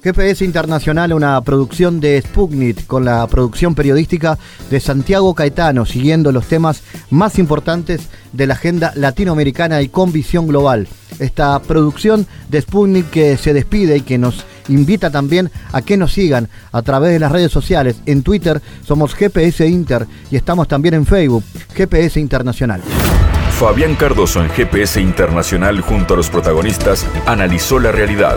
GPS Internacional, una producción de Sputnik con la producción periodística de Santiago Caetano, siguiendo los temas más importantes de la agenda latinoamericana y con visión global. Esta producción de Sputnik que se despide y que nos invita también a que nos sigan a través de las redes sociales. En Twitter somos GPS Inter y estamos también en Facebook, GPS Internacional. Fabián Cardoso en GPS Internacional junto a los protagonistas analizó la realidad.